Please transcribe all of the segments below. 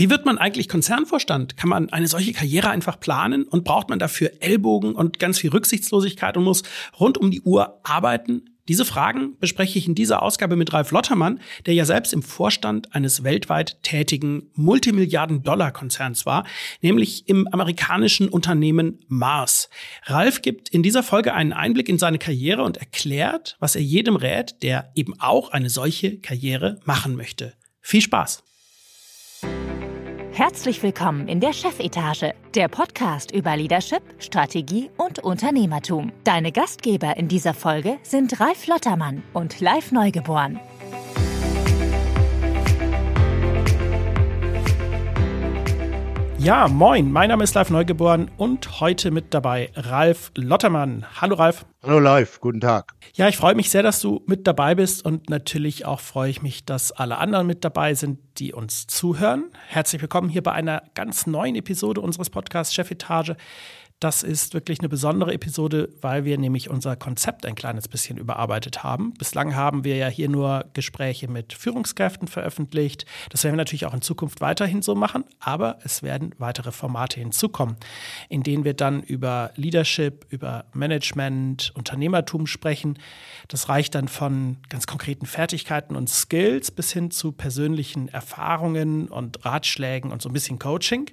Wie wird man eigentlich Konzernvorstand? Kann man eine solche Karriere einfach planen und braucht man dafür Ellbogen und ganz viel Rücksichtslosigkeit und muss rund um die Uhr arbeiten? Diese Fragen bespreche ich in dieser Ausgabe mit Ralf Lottermann, der ja selbst im Vorstand eines weltweit tätigen Multimilliarden-Dollar-Konzerns war, nämlich im amerikanischen Unternehmen Mars. Ralf gibt in dieser Folge einen Einblick in seine Karriere und erklärt, was er jedem rät, der eben auch eine solche Karriere machen möchte. Viel Spaß! Herzlich willkommen in der Chefetage, der Podcast über Leadership, Strategie und Unternehmertum. Deine Gastgeber in dieser Folge sind Ralf Lottermann und Live Neugeboren. Ja, moin, mein Name ist Live Neugeboren und heute mit dabei Ralf Lottermann. Hallo Ralf. Hallo Live, guten Tag. Ja, ich freue mich sehr, dass du mit dabei bist und natürlich auch freue ich mich, dass alle anderen mit dabei sind, die uns zuhören. Herzlich willkommen hier bei einer ganz neuen Episode unseres Podcasts Chefetage. Das ist wirklich eine besondere Episode, weil wir nämlich unser Konzept ein kleines bisschen überarbeitet haben. Bislang haben wir ja hier nur Gespräche mit Führungskräften veröffentlicht. Das werden wir natürlich auch in Zukunft weiterhin so machen, aber es werden weitere Formate hinzukommen, in denen wir dann über Leadership, über Management, Unternehmertum sprechen. Das reicht dann von ganz konkreten Fertigkeiten und Skills bis hin zu persönlichen Erfahrungen und Ratschlägen und so ein bisschen Coaching.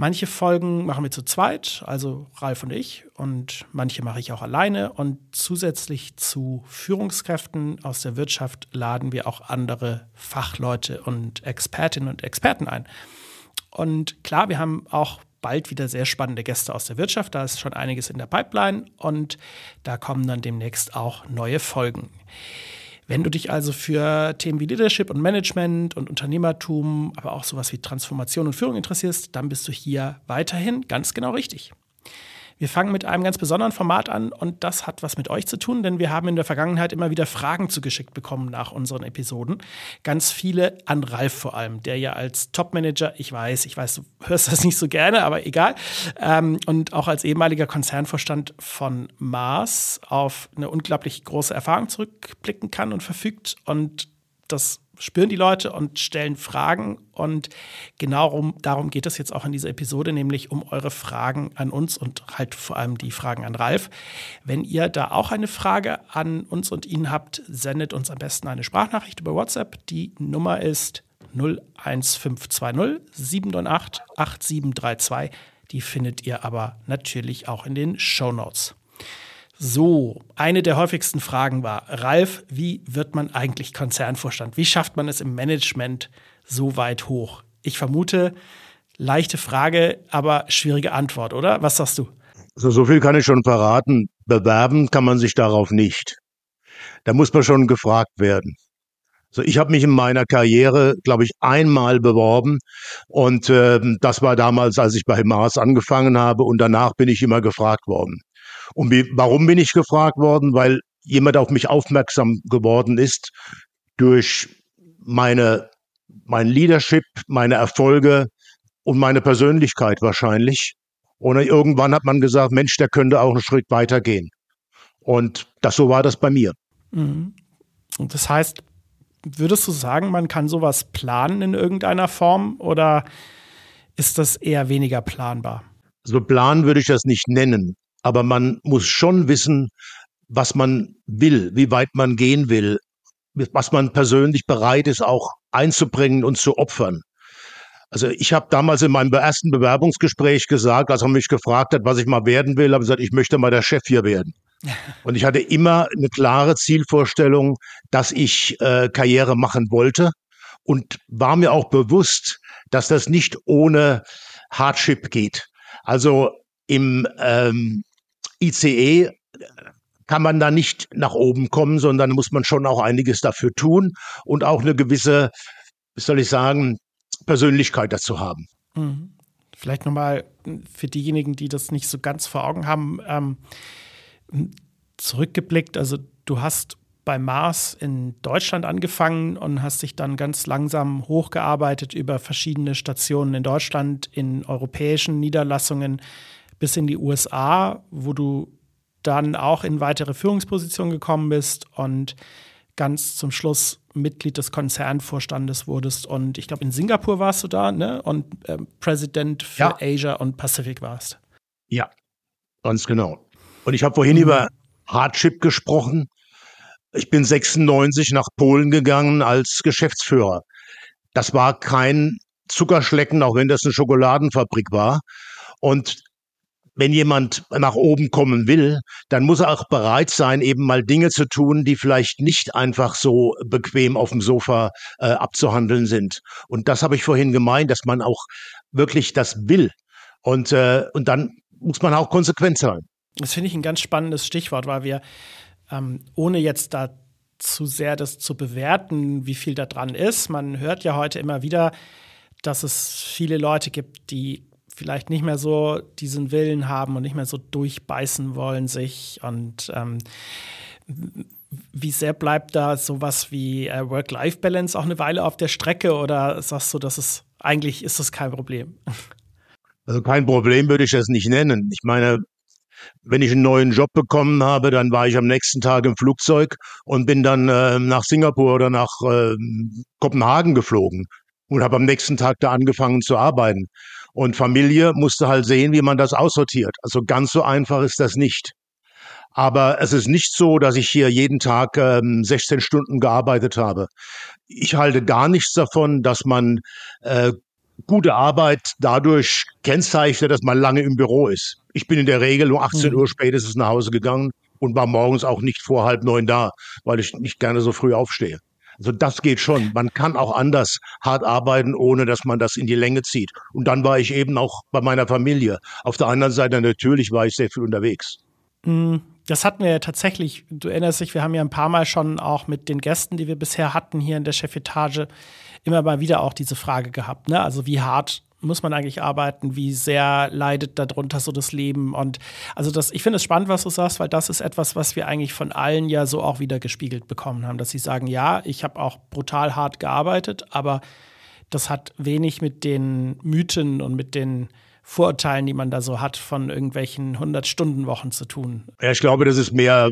Manche Folgen machen wir zu zweit, also Ralf und ich, und manche mache ich auch alleine. Und zusätzlich zu Führungskräften aus der Wirtschaft laden wir auch andere Fachleute und Expertinnen und Experten ein. Und klar, wir haben auch bald wieder sehr spannende Gäste aus der Wirtschaft. Da ist schon einiges in der Pipeline und da kommen dann demnächst auch neue Folgen. Wenn du dich also für Themen wie Leadership und Management und Unternehmertum, aber auch sowas wie Transformation und Führung interessierst, dann bist du hier weiterhin ganz genau richtig. Wir fangen mit einem ganz besonderen Format an und das hat was mit euch zu tun, denn wir haben in der Vergangenheit immer wieder Fragen zugeschickt bekommen nach unseren Episoden. Ganz viele an Ralf vor allem, der ja als Topmanager, ich weiß, ich weiß, du hörst das nicht so gerne, aber egal, ähm, und auch als ehemaliger Konzernvorstand von Mars auf eine unglaublich große Erfahrung zurückblicken kann und verfügt und das spüren die Leute und stellen Fragen. Und genau darum geht es jetzt auch in dieser Episode, nämlich um eure Fragen an uns und halt vor allem die Fragen an Ralf. Wenn ihr da auch eine Frage an uns und ihn habt, sendet uns am besten eine Sprachnachricht über WhatsApp. Die Nummer ist 01520 798 8732. Die findet ihr aber natürlich auch in den Show Notes. So, eine der häufigsten Fragen war, Ralf, wie wird man eigentlich Konzernvorstand? Wie schafft man es im Management so weit hoch? Ich vermute, leichte Frage, aber schwierige Antwort, oder? Was sagst du? Also so viel kann ich schon verraten. Bewerben kann man sich darauf nicht. Da muss man schon gefragt werden. So, ich habe mich in meiner Karriere, glaube ich, einmal beworben und äh, das war damals, als ich bei Mars angefangen habe und danach bin ich immer gefragt worden. Und wie, warum bin ich gefragt worden? Weil jemand auf mich aufmerksam geworden ist durch meine, mein Leadership, meine Erfolge und meine Persönlichkeit wahrscheinlich. Und irgendwann hat man gesagt, Mensch, der könnte auch einen Schritt weitergehen. Und das so war das bei mir. Mhm. Und das heißt, würdest du sagen, man kann sowas planen in irgendeiner Form oder ist das eher weniger planbar? So planen würde ich das nicht nennen aber man muss schon wissen, was man will, wie weit man gehen will, was man persönlich bereit ist, auch einzubringen und zu opfern. Also ich habe damals in meinem ersten Bewerbungsgespräch gesagt, als man mich gefragt hat, was ich mal werden will, habe ich gesagt, ich möchte mal der Chef hier werden. Und ich hatte immer eine klare Zielvorstellung, dass ich äh, Karriere machen wollte und war mir auch bewusst, dass das nicht ohne Hardship geht. Also im ähm, ICE kann man da nicht nach oben kommen, sondern muss man schon auch einiges dafür tun und auch eine gewisse, wie soll ich sagen, Persönlichkeit dazu haben. Mhm. Vielleicht nochmal für diejenigen, die das nicht so ganz vor Augen haben, ähm, zurückgeblickt. Also du hast bei Mars in Deutschland angefangen und hast dich dann ganz langsam hochgearbeitet über verschiedene Stationen in Deutschland, in europäischen Niederlassungen, bis in die USA, wo du dann auch in weitere Führungspositionen gekommen bist und ganz zum Schluss Mitglied des Konzernvorstandes wurdest. Und ich glaube, in Singapur warst du da, ne? Und äh, Präsident für ja. Asia und Pacific warst. Ja, ganz genau. Und ich habe vorhin mhm. über Hardship gesprochen. Ich bin 96 nach Polen gegangen als Geschäftsführer. Das war kein Zuckerschlecken, auch wenn das eine Schokoladenfabrik war. Und wenn jemand nach oben kommen will, dann muss er auch bereit sein, eben mal Dinge zu tun, die vielleicht nicht einfach so bequem auf dem Sofa äh, abzuhandeln sind. Und das habe ich vorhin gemeint, dass man auch wirklich das will. Und, äh, und dann muss man auch konsequent sein. Das finde ich ein ganz spannendes Stichwort, weil wir, ähm, ohne jetzt da zu sehr das zu bewerten, wie viel da dran ist, man hört ja heute immer wieder, dass es viele Leute gibt, die vielleicht nicht mehr so diesen Willen haben und nicht mehr so durchbeißen wollen sich und ähm, wie sehr bleibt da sowas wie äh, Work-Life-Balance auch eine Weile auf der Strecke oder sagst du, dass es eigentlich ist das kein Problem? Also kein Problem würde ich das nicht nennen. Ich meine, wenn ich einen neuen Job bekommen habe, dann war ich am nächsten Tag im Flugzeug und bin dann äh, nach Singapur oder nach äh, Kopenhagen geflogen und habe am nächsten Tag da angefangen zu arbeiten. Und Familie musste halt sehen, wie man das aussortiert. Also ganz so einfach ist das nicht. Aber es ist nicht so, dass ich hier jeden Tag ähm, 16 Stunden gearbeitet habe. Ich halte gar nichts davon, dass man äh, gute Arbeit dadurch kennzeichnet, dass man lange im Büro ist. Ich bin in der Regel um 18 mhm. Uhr spätestens nach Hause gegangen und war morgens auch nicht vor halb neun da, weil ich nicht gerne so früh aufstehe. Also das geht schon. Man kann auch anders hart arbeiten, ohne dass man das in die Länge zieht. Und dann war ich eben auch bei meiner Familie. Auf der anderen Seite natürlich war ich sehr viel unterwegs. Mhm. Das hatten wir ja tatsächlich, du erinnerst dich, wir haben ja ein paar Mal schon auch mit den Gästen, die wir bisher hatten hier in der Chefetage, immer mal wieder auch diese Frage gehabt. Ne? Also wie hart muss man eigentlich arbeiten? Wie sehr leidet darunter so das Leben? Und also das, ich finde es spannend, was du sagst, weil das ist etwas, was wir eigentlich von allen ja so auch wieder gespiegelt bekommen haben, dass sie sagen, ja, ich habe auch brutal hart gearbeitet, aber das hat wenig mit den Mythen und mit den Vorurteilen, die man da so hat, von irgendwelchen 100-Stunden-Wochen zu tun. Ja, ich glaube, das ist mehr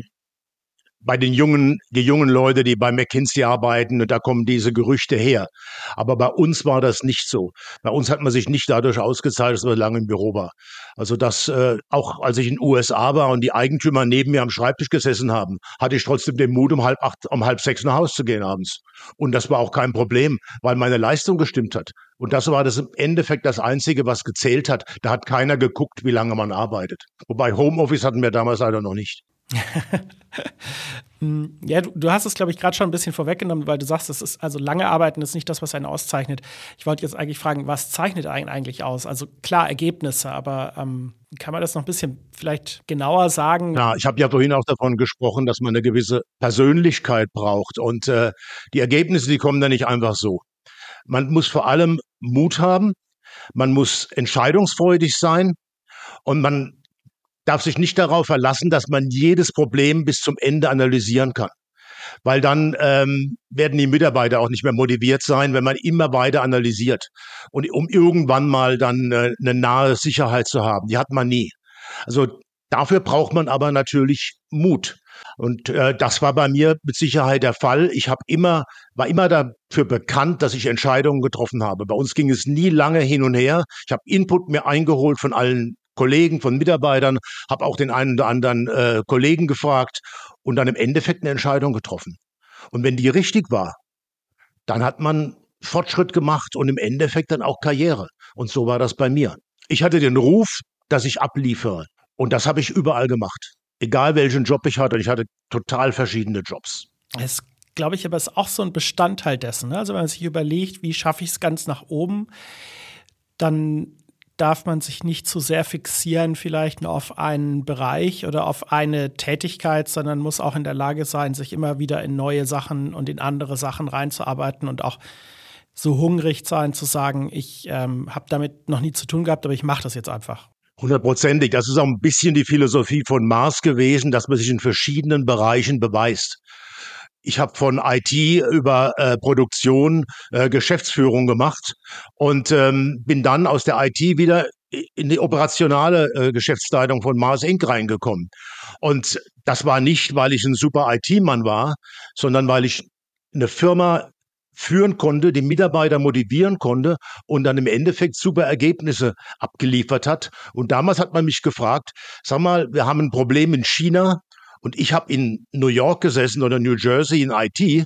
bei den jungen, die jungen Leute, die bei McKinsey arbeiten, da kommen diese Gerüchte her. Aber bei uns war das nicht so. Bei uns hat man sich nicht dadurch ausgezahlt, dass man lange im Büro war. Also das, äh, auch als ich in den USA war und die Eigentümer neben mir am Schreibtisch gesessen haben, hatte ich trotzdem den Mut, um halb acht, um halb sechs nach Hause zu gehen abends. Und das war auch kein Problem, weil meine Leistung gestimmt hat. Und das war das im Endeffekt das Einzige, was gezählt hat. Da hat keiner geguckt, wie lange man arbeitet. Wobei Homeoffice hatten wir damals leider noch nicht. ja, du, du, hast es, glaube ich, gerade schon ein bisschen vorweggenommen, weil du sagst, es ist also lange Arbeiten ist nicht das, was einen auszeichnet. Ich wollte jetzt eigentlich fragen, was zeichnet einen eigentlich aus? Also klar Ergebnisse, aber ähm, kann man das noch ein bisschen vielleicht genauer sagen? Ja, ich habe ja vorhin auch davon gesprochen, dass man eine gewisse Persönlichkeit braucht und äh, die Ergebnisse, die kommen da nicht einfach so. Man muss vor allem Mut haben, man muss entscheidungsfreudig sein und man darf sich nicht darauf verlassen, dass man jedes Problem bis zum Ende analysieren kann. Weil dann ähm, werden die Mitarbeiter auch nicht mehr motiviert sein, wenn man immer weiter analysiert. Und um irgendwann mal dann äh, eine nahe Sicherheit zu haben, die hat man nie. Also dafür braucht man aber natürlich Mut. Und äh, das war bei mir mit Sicherheit der Fall. Ich habe immer, war immer dafür bekannt, dass ich Entscheidungen getroffen habe. Bei uns ging es nie lange hin und her. Ich habe Input mir eingeholt von allen Kollegen, von Mitarbeitern, habe auch den einen oder anderen äh, Kollegen gefragt und dann im Endeffekt eine Entscheidung getroffen. Und wenn die richtig war, dann hat man Fortschritt gemacht und im Endeffekt dann auch Karriere. Und so war das bei mir. Ich hatte den Ruf, dass ich abliefere. Und das habe ich überall gemacht. Egal welchen Job ich hatte. Ich hatte total verschiedene Jobs. Es glaube ich, aber ist auch so ein Bestandteil dessen. Ne? Also wenn man sich überlegt, wie schaffe ich es ganz nach oben, dann darf man sich nicht zu sehr fixieren, vielleicht nur auf einen Bereich oder auf eine Tätigkeit, sondern muss auch in der Lage sein, sich immer wieder in neue Sachen und in andere Sachen reinzuarbeiten und auch so hungrig sein, zu sagen, ich ähm, habe damit noch nie zu tun gehabt, aber ich mache das jetzt einfach. Hundertprozentig. Das ist auch ein bisschen die Philosophie von Mars gewesen, dass man sich in verschiedenen Bereichen beweist. Ich habe von IT über äh, Produktion, äh, Geschäftsführung gemacht und ähm, bin dann aus der IT wieder in die operationale äh, Geschäftsleitung von Mars Inc. reingekommen. Und das war nicht, weil ich ein super IT-Mann war, sondern weil ich eine Firma führen konnte, die Mitarbeiter motivieren konnte und dann im Endeffekt super Ergebnisse abgeliefert hat. Und damals hat man mich gefragt, sag mal, wir haben ein Problem in China und ich habe in New York gesessen oder New Jersey in IT.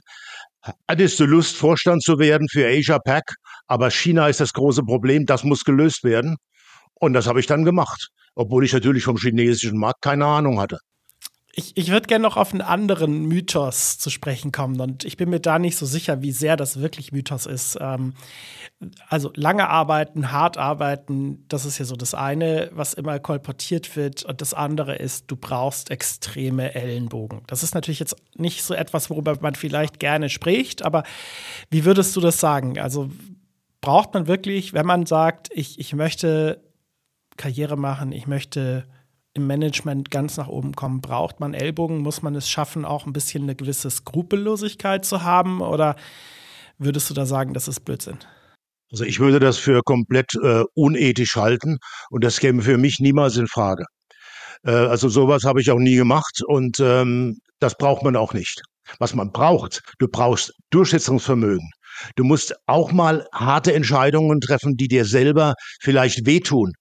Hattest du Lust, Vorstand zu werden für Asia Pac? Aber China ist das große Problem, das muss gelöst werden. Und das habe ich dann gemacht, obwohl ich natürlich vom chinesischen Markt keine Ahnung hatte. Ich, ich würde gerne noch auf einen anderen Mythos zu sprechen kommen und ich bin mir da nicht so sicher, wie sehr das wirklich Mythos ist. Ähm, also lange arbeiten, hart arbeiten, das ist ja so das eine, was immer kolportiert wird und das andere ist, du brauchst extreme Ellenbogen. Das ist natürlich jetzt nicht so etwas, worüber man vielleicht gerne spricht, aber wie würdest du das sagen? Also braucht man wirklich, wenn man sagt, ich, ich möchte Karriere machen, ich möchte im Management ganz nach oben kommen, braucht man Ellbogen? Muss man es schaffen, auch ein bisschen eine gewisse Skrupellosigkeit zu haben? Oder würdest du da sagen, das ist Blödsinn? Also ich würde das für komplett äh, unethisch halten und das käme für mich niemals in Frage. Äh, also sowas habe ich auch nie gemacht und ähm, das braucht man auch nicht. Was man braucht, du brauchst Durchsetzungsvermögen. Du musst auch mal harte Entscheidungen treffen, die dir selber vielleicht wehtun,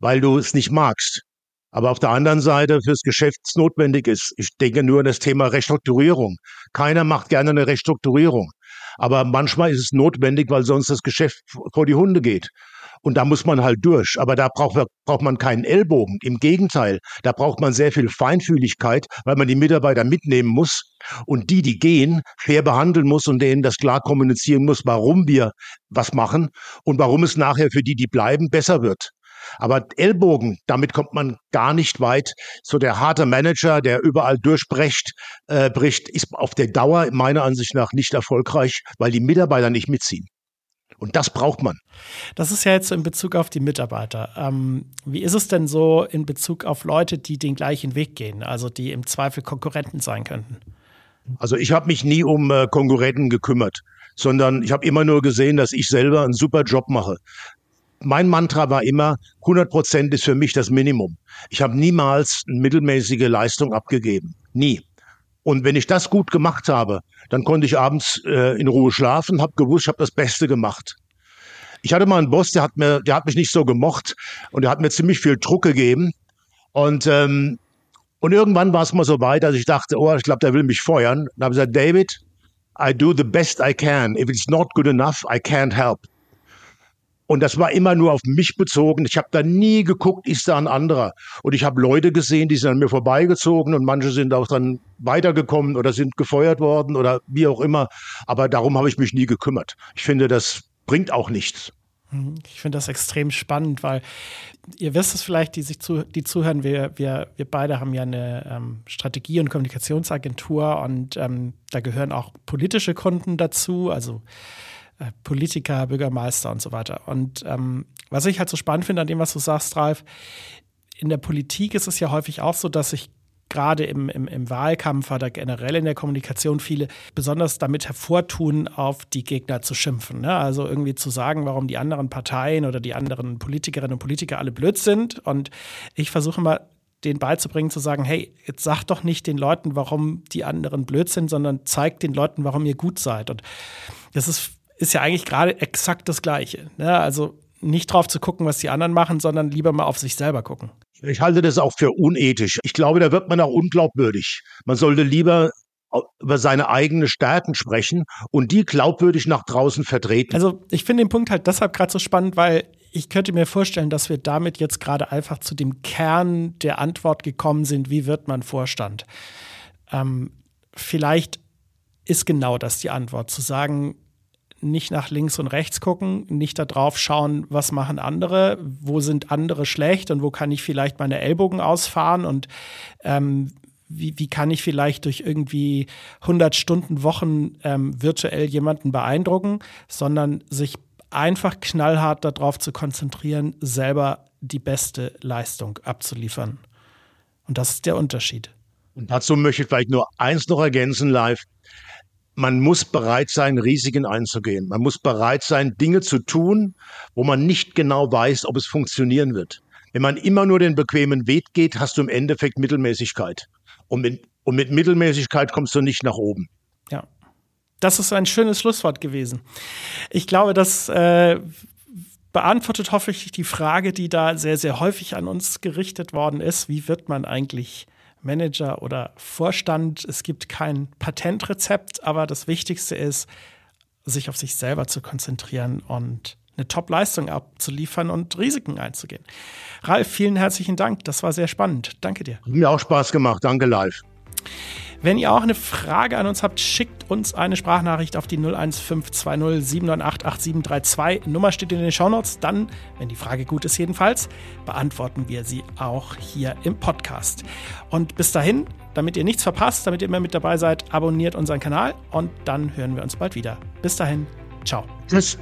weil du es nicht magst aber auf der anderen Seite fürs Geschäft notwendig ist. Ich denke nur an das Thema Restrukturierung. Keiner macht gerne eine Restrukturierung. Aber manchmal ist es notwendig, weil sonst das Geschäft vor die Hunde geht. Und da muss man halt durch. Aber da braucht, braucht man keinen Ellbogen. Im Gegenteil, da braucht man sehr viel Feinfühligkeit, weil man die Mitarbeiter mitnehmen muss und die, die gehen, fair behandeln muss und denen das klar kommunizieren muss, warum wir was machen und warum es nachher für die, die bleiben, besser wird. Aber Ellbogen, damit kommt man gar nicht weit. So der harte Manager, der überall durchbricht, äh, bricht, ist auf der Dauer meiner Ansicht nach nicht erfolgreich, weil die Mitarbeiter nicht mitziehen. Und das braucht man. Das ist ja jetzt so in Bezug auf die Mitarbeiter. Ähm, wie ist es denn so in Bezug auf Leute, die den gleichen Weg gehen, also die im Zweifel Konkurrenten sein könnten? Also ich habe mich nie um äh, Konkurrenten gekümmert, sondern ich habe immer nur gesehen, dass ich selber einen super Job mache mein Mantra war immer, 100 Prozent ist für mich das Minimum. Ich habe niemals eine mittelmäßige Leistung abgegeben. Nie. Und wenn ich das gut gemacht habe, dann konnte ich abends äh, in Ruhe schlafen, habe gewusst, ich habe das Beste gemacht. Ich hatte mal einen Boss, der hat mir, der hat mich nicht so gemocht und der hat mir ziemlich viel Druck gegeben. Und ähm, und irgendwann war es mal so weit, dass ich dachte, oh, ich glaube, der will mich feuern. Und habe gesagt, David, I do the best I can. If it's not good enough, I can't help. Und das war immer nur auf mich bezogen. Ich habe da nie geguckt, ist da ein anderer. Und ich habe Leute gesehen, die sind an mir vorbeigezogen und manche sind auch dann weitergekommen oder sind gefeuert worden oder wie auch immer. Aber darum habe ich mich nie gekümmert. Ich finde, das bringt auch nichts. Mhm. Ich finde das extrem spannend, weil ihr wisst es vielleicht, die sich zu, die zuhören, wir, wir, wir beide haben ja eine ähm, Strategie- und Kommunikationsagentur und ähm, da gehören auch politische Kunden dazu, also Politiker, Bürgermeister und so weiter. Und ähm, was ich halt so spannend finde an dem, was du sagst, Ralf, in der Politik ist es ja häufig auch so, dass sich gerade im, im, im, Wahlkampf oder generell in der Kommunikation viele besonders damit hervortun, auf die Gegner zu schimpfen. Ne? Also irgendwie zu sagen, warum die anderen Parteien oder die anderen Politikerinnen und Politiker alle blöd sind. Und ich versuche mal denen beizubringen, zu sagen, hey, jetzt sag doch nicht den Leuten, warum die anderen blöd sind, sondern zeigt den Leuten, warum ihr gut seid. Und das ist ist ja eigentlich gerade exakt das Gleiche. Ne? Also nicht drauf zu gucken, was die anderen machen, sondern lieber mal auf sich selber gucken. Ich halte das auch für unethisch. Ich glaube, da wird man auch unglaubwürdig. Man sollte lieber über seine eigenen Stärken sprechen und die glaubwürdig nach draußen vertreten. Also ich finde den Punkt halt deshalb gerade so spannend, weil ich könnte mir vorstellen, dass wir damit jetzt gerade einfach zu dem Kern der Antwort gekommen sind, wie wird man Vorstand? Ähm, vielleicht ist genau das die Antwort, zu sagen, nicht nach links und rechts gucken, nicht darauf schauen, was machen andere, wo sind andere schlecht und wo kann ich vielleicht meine Ellbogen ausfahren und ähm, wie, wie kann ich vielleicht durch irgendwie 100 Stunden Wochen ähm, virtuell jemanden beeindrucken, sondern sich einfach knallhart darauf zu konzentrieren, selber die beste Leistung abzuliefern. Und das ist der Unterschied. Und dazu möchte ich vielleicht nur eins noch ergänzen, live man muss bereit sein, Risiken einzugehen. Man muss bereit sein, Dinge zu tun, wo man nicht genau weiß, ob es funktionieren wird. Wenn man immer nur den bequemen Weg geht, hast du im Endeffekt Mittelmäßigkeit. Und mit, und mit Mittelmäßigkeit kommst du nicht nach oben. Ja. Das ist ein schönes Schlusswort gewesen. Ich glaube, das äh, beantwortet hoffentlich die Frage, die da sehr, sehr häufig an uns gerichtet worden ist. Wie wird man eigentlich Manager oder Vorstand? Es gibt kein Patentrezept, aber das Wichtigste ist, sich auf sich selber zu konzentrieren und eine Top-Leistung abzuliefern und Risiken einzugehen. Ralf, vielen herzlichen Dank. Das war sehr spannend. Danke dir. Mir auch Spaß gemacht. Danke live. Wenn ihr auch eine Frage an uns habt, schickt uns eine Sprachnachricht auf die 01520 798 8732. Nummer steht in den Shownotes. Dann, wenn die Frage gut ist jedenfalls, beantworten wir sie auch hier im Podcast. Und bis dahin, damit ihr nichts verpasst, damit ihr immer mit dabei seid, abonniert unseren Kanal und dann hören wir uns bald wieder. Bis dahin, ciao. Tschüss.